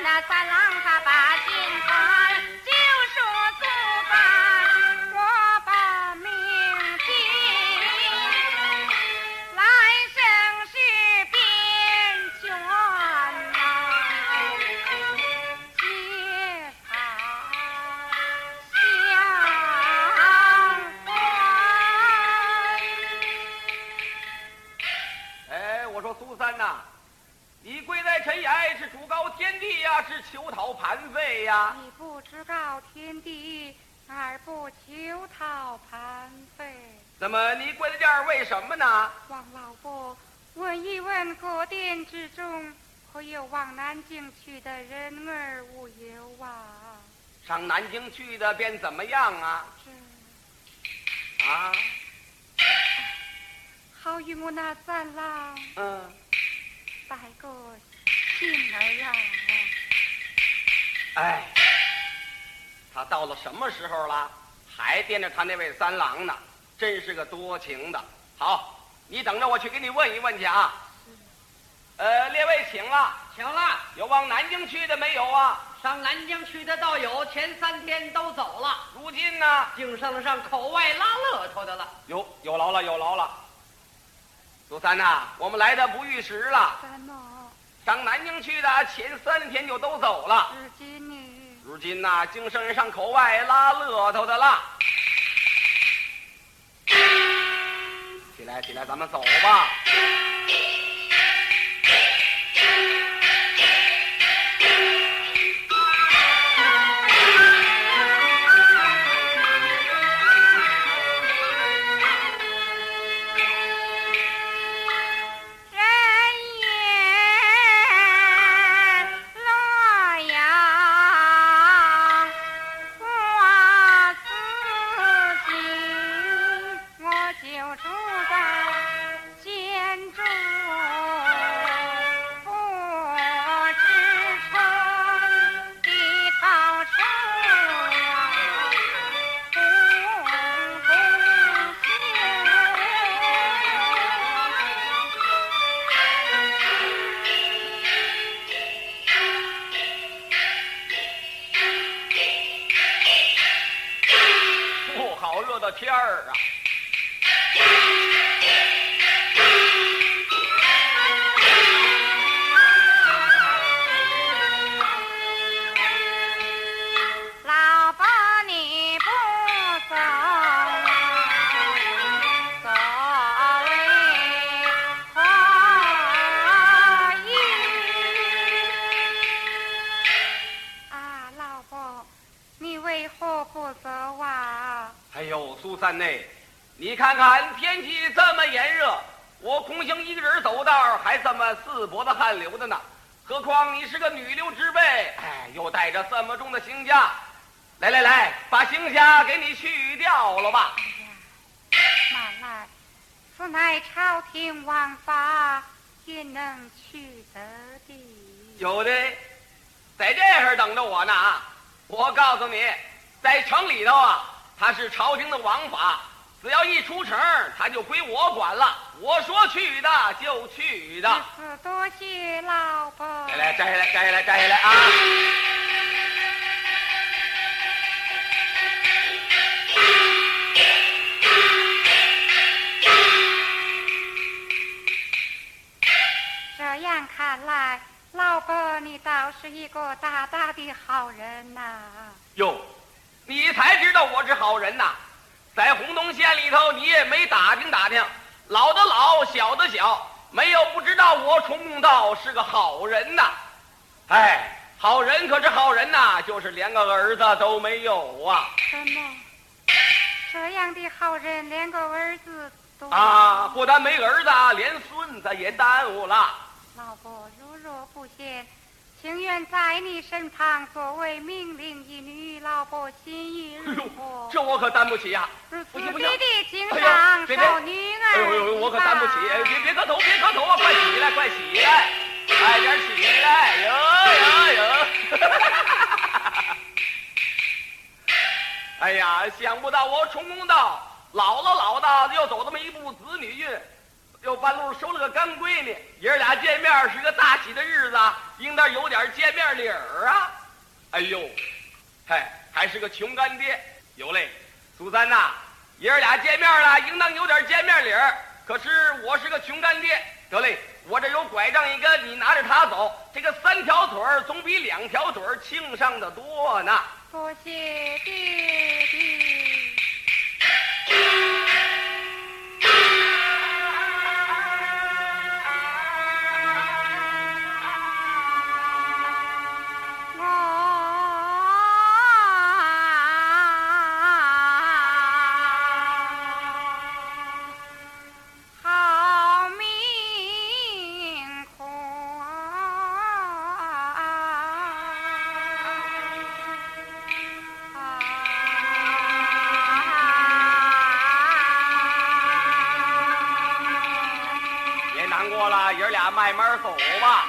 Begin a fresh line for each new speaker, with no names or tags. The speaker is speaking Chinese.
那啥。讨盘费呀？
你不知告天地，二不求讨盘费。
怎么你跪在这儿为什么呢？
王老伯，问一问各店之中，可有往南京去的人儿无有啊？
上南京去的便怎么样啊？
这
啊，
好与我那三郎
嗯，
拜个信儿啊！
哎，他到了什么时候了，还惦着他那位三郎呢？真是个多情的。好，你等着我去给你问一问去啊。呃，列位请了，
请了，
有往南京去的没有啊？
上南京去的倒有，前三天都走了，
如今呢？
净剩了上口外拉乐头的了。
有有劳了，有劳了。苏三呐、我们来的不遇时了。
怎么
上南京去的前三天就都走了，如今呐、经圣人上口外拉乐头的了。起来，起来，咱们走吧。
的
天儿啊！内，你看看天气这么炎热，我空行一个人走道还这么四脖子汗流的呢。何况你是个女流之辈，哎，又带着这么重的行枷。来来来，把行枷给你去掉了吧。
慢来，此乃朝廷王法，也能去得的。
有的在这儿等着我呢啊！我告诉你，在城里头啊，他是朝廷的王法，只要一出城，他就归我管了。我说去的就去的。
多谢老伯。
摘来，摘下来，摘下来，摘下来啊！
这样看来，老伯你倒是一个大大的好人呐、
哟，你才知道我是好人呐！在洪洞县里头，你也没打听打听，老的老，小的小，没有不知道我崇公道是个好人呐。哎，好人可是好人呐，就是连个儿子都没有啊！
什么这样的好人连个儿子都
啊，不但没儿子，连孙子也耽误了。
老婆如若不嫌，情愿在你身旁作为命令一女，老婆心意
哎呦
如何，？
这我可担不起呀、
如此
不行不行
弟弟经
哎
上
呦别别
受女儿
哎呦我可担不起！哎别别磕头，别磕头啊！快起来，快起来，快点起来！哟哟哟！哎呀，想不到我崇公道老了老的，又走这么一步子女运，又半路收了个干闺女，爷儿俩见面是个大喜的日子，应当有点见面礼儿啊！哎呦，嗨，还是个穷干爹，有嘞，苏三呐、爷儿俩见面了，应当有点见面礼儿。可是我是个穷干爹，得嘞，我这有拐杖一根，你拿着它走，这个三条腿儿总比两条腿儿轻上的多呢。
多谢爹爹。难
过了爷俩慢慢走吧。